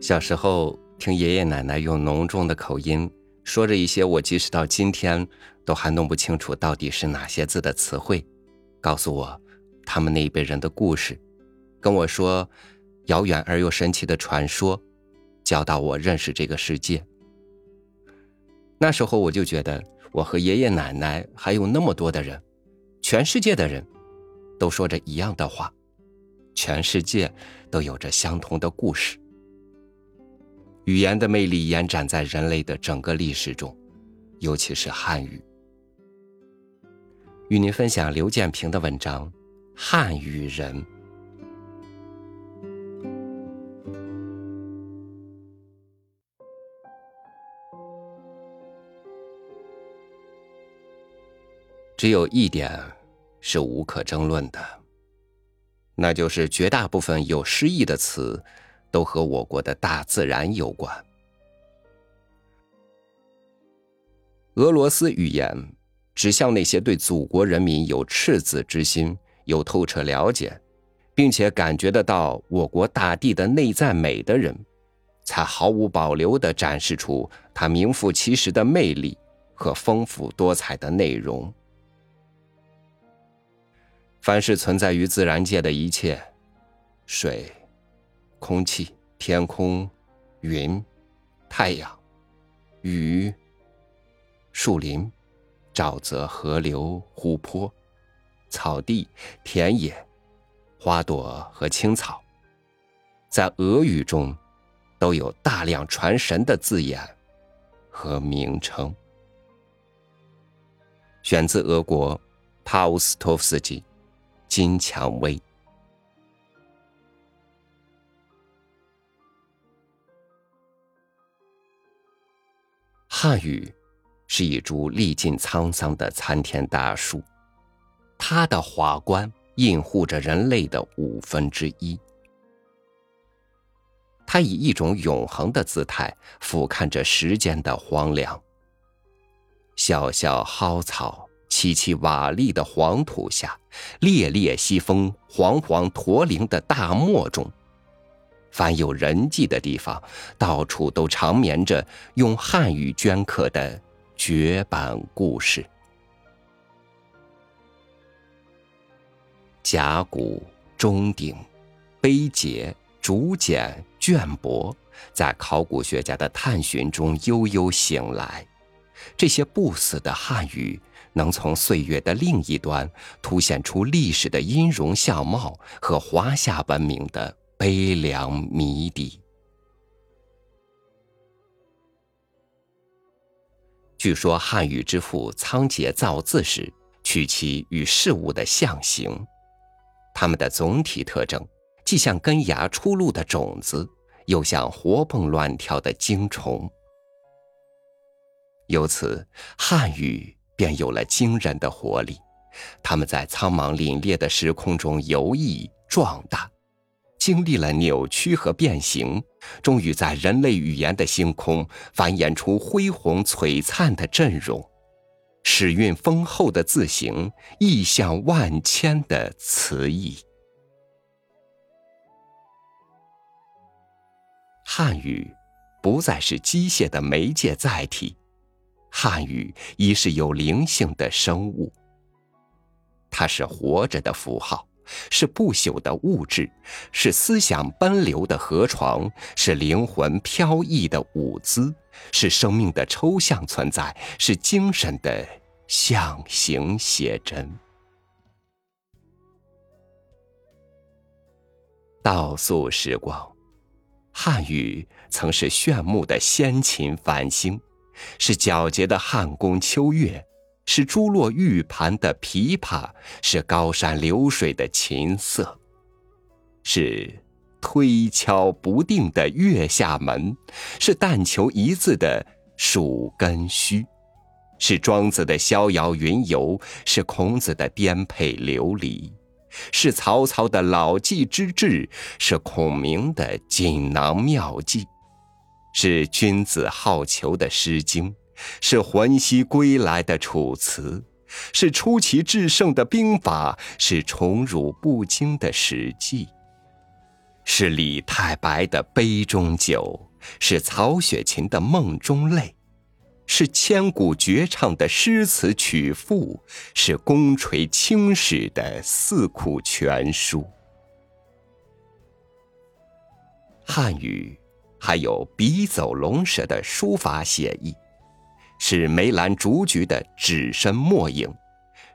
小时候听爷爷奶奶用浓重的口音说着一些我即使到今天都还弄不清楚到底是哪些字的词汇，告诉我他们那一辈人的故事，跟我说遥远而又神奇的传说，教导我认识这个世界。那时候我就觉得我和爷爷奶奶还有那么多的人，全世界的人，都说着一样的话，全世界都有着相同的故事。语言的魅力延展在人类的整个历史中，尤其是汉语。与您分享刘建平的文章《汉语人》。只有一点是无可争论的，那就是绝大部分有诗意的词。都和我国的大自然有关。俄罗斯语言指向那些对祖国人民有赤子之心、有透彻了解，并且感觉得到我国大地的内在美的人，才毫无保留的展示出它名副其实的魅力和丰富多彩的内容。凡是存在于自然界的一切，水。空气、天空、云、太阳、雨、树林、沼泽、河流、湖泊、草地、田野、花朵和青草，在俄语中都有大量传神的字眼和名称。选自俄国帕乌斯托夫斯基《金蔷薇》。汉语是一株历尽沧桑的参天大树，它的华冠映护着人类的五分之一。它以一种永恒的姿态俯瞰着时间的荒凉。小小蒿草萋萋瓦砾的黄土下，烈烈西风煌煌驼铃的大漠中。凡有人迹的地方，到处都长眠着用汉语镌刻的绝版故事。甲骨、钟鼎、碑碣、竹简、绢帛，在考古学家的探寻中悠悠醒来。这些不死的汉语，能从岁月的另一端凸显出历史的音容相貌和华夏文明的。悲凉谜底。据说汉语之父仓颉造字时，取其与事物的象形，它们的总体特征既像根芽出露的种子，又像活蹦乱跳的精虫。由此，汉语便有了惊人的活力。它们在苍茫凛冽的时空中游弋壮大。经历了扭曲和变形，终于在人类语言的星空繁衍出恢宏璀璨的阵容，史韵丰厚的字形，意象万千的词义。汉语不再是机械的媒介载体，汉语已是有灵性的生物，它是活着的符号。是不朽的物质，是思想奔流的河床，是灵魂飘逸的舞姿，是生命的抽象存在，是精神的象形写真。倒溯时光，汉语曾是炫目的先秦繁星，是皎洁的汉宫秋月。是珠落玉盘的琵琶，是高山流水的琴瑟，是推敲不定的月下门，是但求一字的蜀根须，是庄子的逍遥云游，是孔子的颠沛流离，是曹操的老骥之志，是孔明的锦囊妙计，是君子好逑的《诗经》。是魂兮归来的楚辞，是出奇制胜的兵法，是宠辱不惊的史记，是李太白的杯中酒，是曹雪芹的梦中泪，是千古绝唱的诗词曲赋，是功垂青史的四库全书。汉语还有笔走龙蛇的书法写意，是梅兰竹菊的纸身墨影。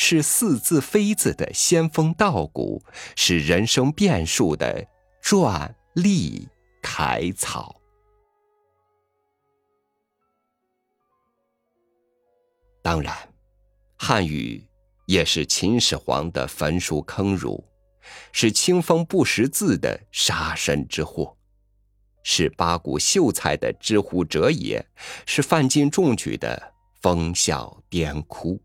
是似字非字的仙风道骨，是人生变数的篆隶楷草。当然，汉语也是秦始皇的焚书坑儒，是清风不识字的杀身之祸，是八股秀才的知乎者也，是范进中举的风笑颠哭。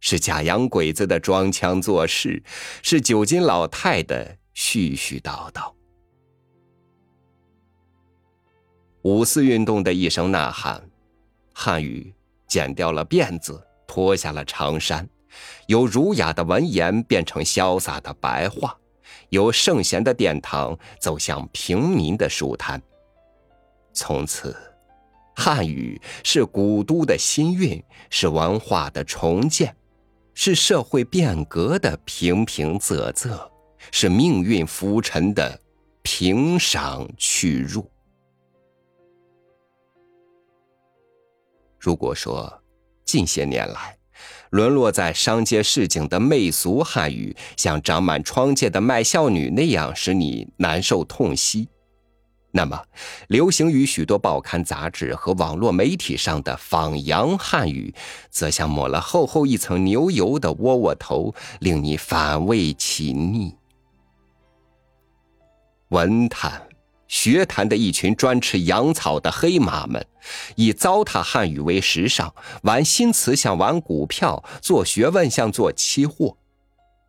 是假洋鬼子的装腔作势，是九斤老太的絮絮叨叨。五四运动的一声呐喊，汉语剪掉了辫子，脱下了长衫，由儒雅的文言变成潇洒的白话，由圣贤的殿堂走向平民的书摊。从此，汉语是古都的新韵，是文化的重建。是社会变革的平平仄仄，是命运浮沉的平赏去入。如果说近些年来，沦落在商街市井的媚俗汉语，像长满疮疥的卖笑女那样，使你难受痛惜。那么，流行于许多报刊杂志和网络媒体上的仿洋汉语，则像抹了厚厚一层牛油的窝窝头，令你反胃起腻。文坛、学坛的一群专吃洋草的黑马们，以糟蹋汉语为时尚，玩新词像玩股票，做学问像做期货。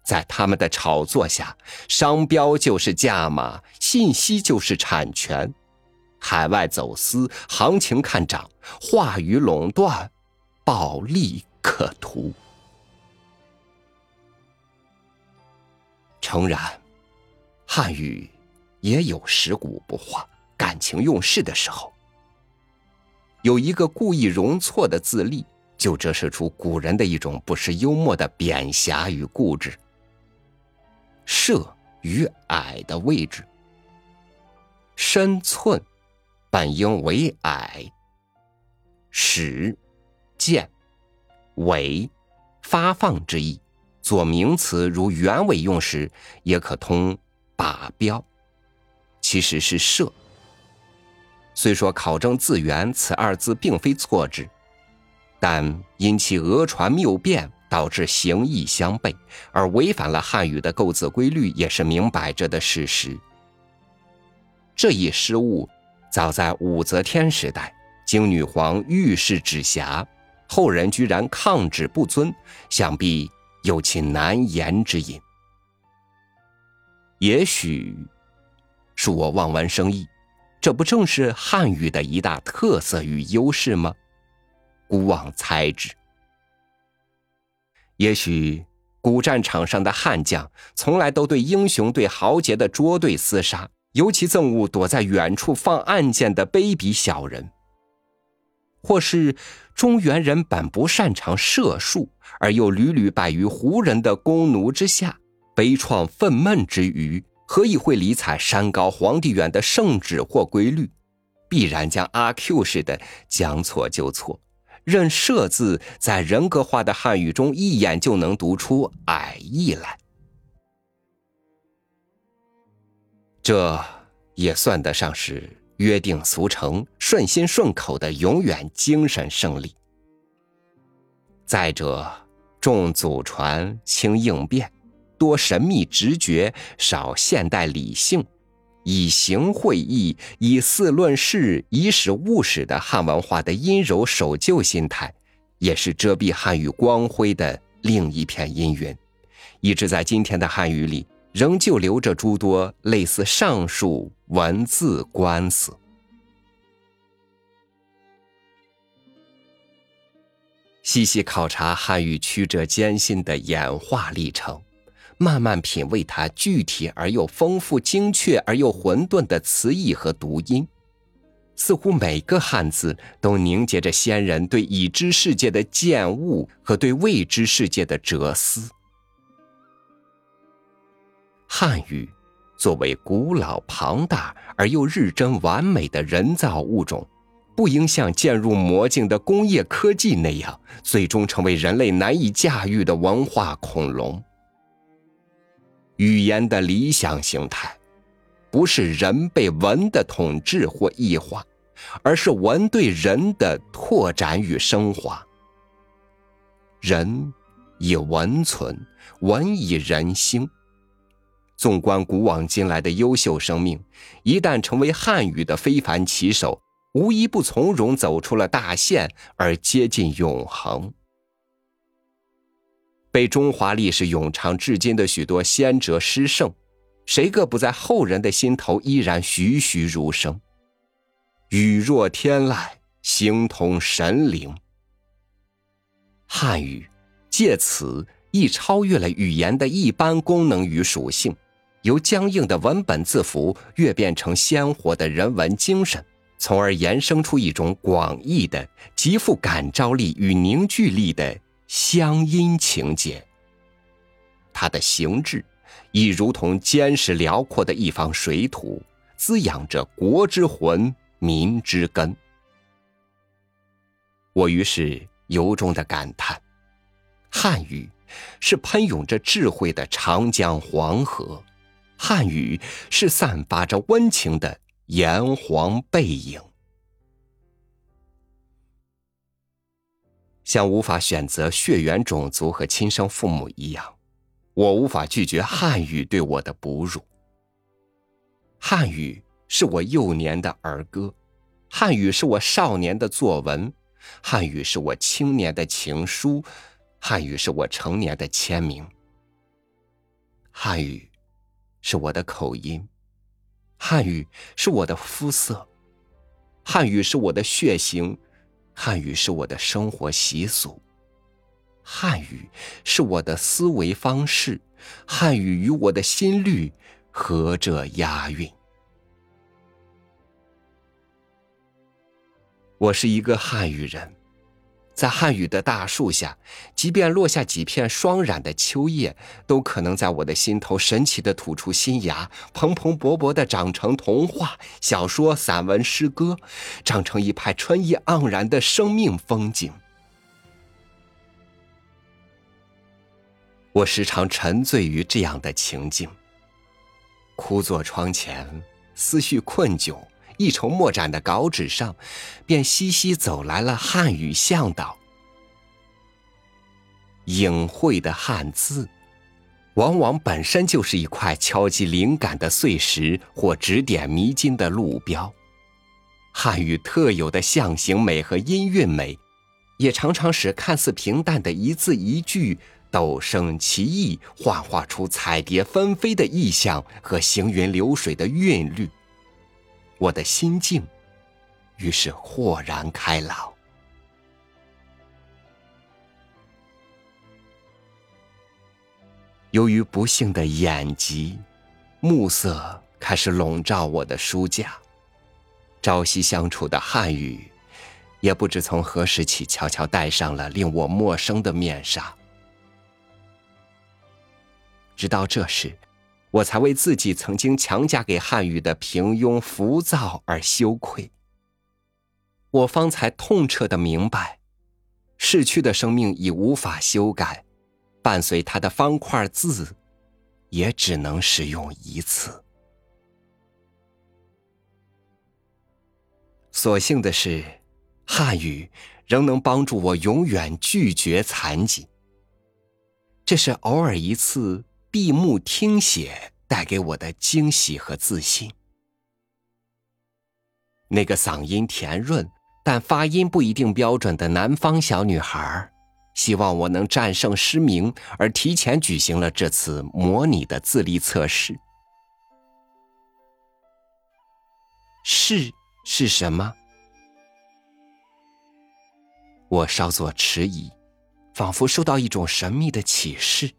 在他们的炒作下，商标就是价码，信息就是产权，海外走私，行情看涨，话语垄断，暴利可图。诚然，汉语也有食古不化、感情用事的时候。有一个故意容错的自例，就折射出古人的一种不失幽默的贬狭与固执。射与矮的位置，身寸本应为矮。使见尾发放之意，做名词如原尾用时，也可通靶标，其实是射。虽说考证字源，此二字并非错字，但因其讹传谬变。导致形意相悖，而违反了汉语的构字规律，也是明摆着的事实。这一失误，早在武则天时代，经女皇御史指辖，后人居然抗旨不遵，想必有其难言之隐。也许，恕我望文生义，这不正是汉语的一大特色与优势吗？孤妄猜之。也许古战场上的悍将从来都对英雄、对豪杰的捉对厮杀，尤其憎恶躲在远处放暗箭的卑鄙小人；或是中原人本不擅长射术，而又屡屡败于胡人的弓弩之下，悲怆愤懑之余，何以会理睬山高皇帝远的圣旨或规律？必然将阿 Q 似的将错就错。任“设”字在人格化的汉语中一眼就能读出矮意来，这也算得上是约定俗成、顺心顺口的永远精神胜利。再者，重祖传，轻应变，多神秘直觉，少现代理性。以形会意，以事论事，以史务史的汉文化的阴柔守旧心态，也是遮蔽汉语光辉的另一片阴云，一直在今天的汉语里，仍旧留着诸多类似上述文字官司。细细考察汉语曲折艰辛的演化历程，慢慢品味它具体而又丰富、精确而又混沌的词义和读音。似乎每个汉字都凝结着先人对已知世界的见悟和对未知世界的哲思。汉语作为古老、庞大而又日臻完美的人造物种，不应像渐入魔境的工业科技那样，最终成为人类难以驾驭的文化恐龙。语言的理想形态。不是人被文的统治或异化，而是文对人的拓展与升华。人以文存，文以人兴。纵观古往今来的优秀生命，一旦成为汉语的非凡棋手，无一不从容走出了大限，而接近永恒。被中华历史永长至今的许多先哲诗圣。谁个不在后人的心头依然栩栩如生？语若天籁，形同神灵。汉语借此亦超越了语言的一般功能与属性，由僵硬的文本字符跃变成鲜活的人文精神，从而衍生出一种广义的、极富感召力与凝聚力的乡音情结。它的形制。亦如同坚实辽阔的一方水土，滋养着国之魂、民之根。我于是由衷的感叹：汉语是喷涌着智慧的长江黄河，汉语是散发着温情的炎黄背影。像无法选择血缘种族和亲生父母一样。我无法拒绝汉语对我的哺乳。汉语是我幼年的儿歌，汉语是我少年的作文，汉语是我青年的情书，汉语是我成年的签名。汉语是我的口音，汉语是我的肤色，汉语是我的血型，汉语是我的生活习俗。汉语是我的思维方式，汉语与我的心率合着押韵。我是一个汉语人，在汉语的大树下，即便落下几片霜染的秋叶，都可能在我的心头神奇的吐出新芽，蓬蓬勃勃的长成童话、小说、散文、诗歌，长成一派春意盎然的生命风景。我时常沉醉于这样的情境。枯坐窗前，思绪困窘，一筹莫展的稿纸上，便熙熙走来了汉语向导。隐晦的汉字，往往本身就是一块敲击灵感的碎石，或指点迷津的路标。汉语特有的象形美和音韵美，也常常使看似平淡的一字一句。陡生奇异，幻化出彩蝶纷飞的意象和行云流水的韵律，我的心境于是豁然开朗。由于不幸的眼疾，暮色开始笼罩我的书架，朝夕相处的汉语，也不知从何时起，悄悄戴上了令我陌生的面纱。直到这时，我才为自己曾经强加给汉语的平庸、浮躁而羞愧。我方才痛彻的明白，逝去的生命已无法修改，伴随它的方块字，也只能使用一次。所幸的是，汉语仍能帮助我永远拒绝残疾。这是偶尔一次。闭目听写带给我的惊喜和自信。那个嗓音甜润但发音不一定标准的南方小女孩，希望我能战胜失明，而提前举行了这次模拟的自立测试。是是什么？我稍作迟疑，仿佛受到一种神秘的启示。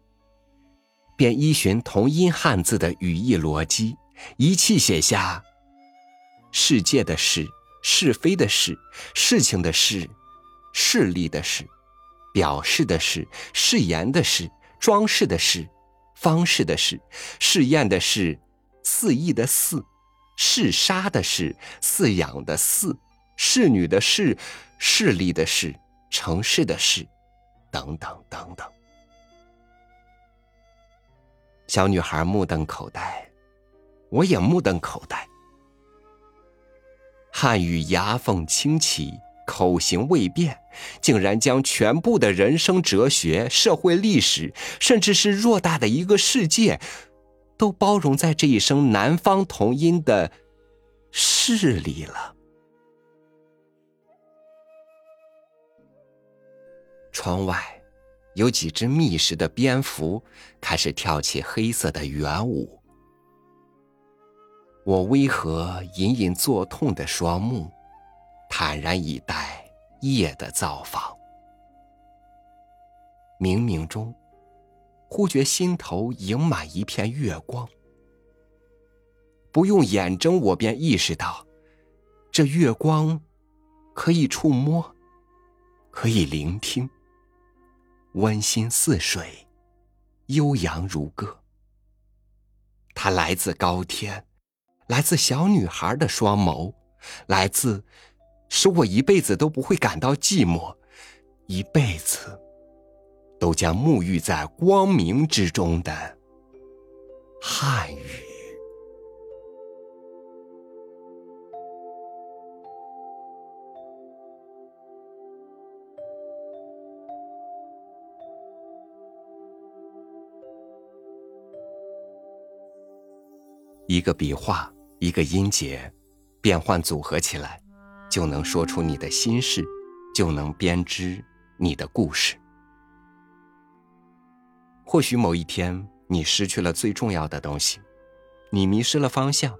便依循同音汉字的语义逻辑，一气写下“世界的事”“是非的事”“事情的事”“势力的事”“表示的事”“誓言的事”“装饰的事”“方式的事”“试验的事”“肆意的肆”“嗜杀的事”“饲养的饲”“侍女的侍”“势力的势”“城市的市”等等等等。小女孩目瞪口呆，我也目瞪口呆。汉语牙缝清奇，口型未变，竟然将全部的人生哲学、社会历史，甚至是偌大的一个世界，都包容在这一声南方同音的“是”里了。窗外。有几只觅食的蝙蝠开始跳起黑色的圆舞。我微合隐隐作痛的双目，坦然以待夜的造访。冥冥中，忽觉心头盈满一片月光。不用眼睁，我便意识到，这月光可以触摸，可以聆听。温馨似水，悠扬如歌。它来自高天，来自小女孩的双眸，来自使我一辈子都不会感到寂寞，一辈子都将沐浴在光明之中的汉语。一个笔画，一个音节，变换组合起来，就能说出你的心事，就能编织你的故事。或许某一天，你失去了最重要的东西，你迷失了方向。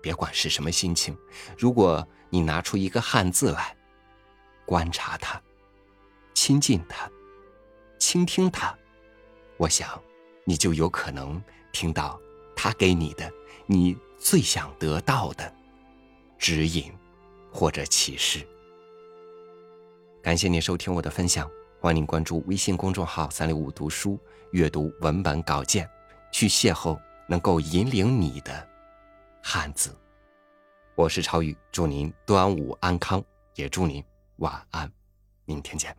别管是什么心情，如果你拿出一个汉字来，观察它，亲近它，倾听它，我想，你就有可能听到。他给你的，你最想得到的指引或者启示。感谢您收听我的分享，欢迎您关注微信公众号“三六五读书”，阅读文本稿件，去邂逅能够引领你的汉字。我是超宇，祝您端午安康，也祝您晚安，明天见。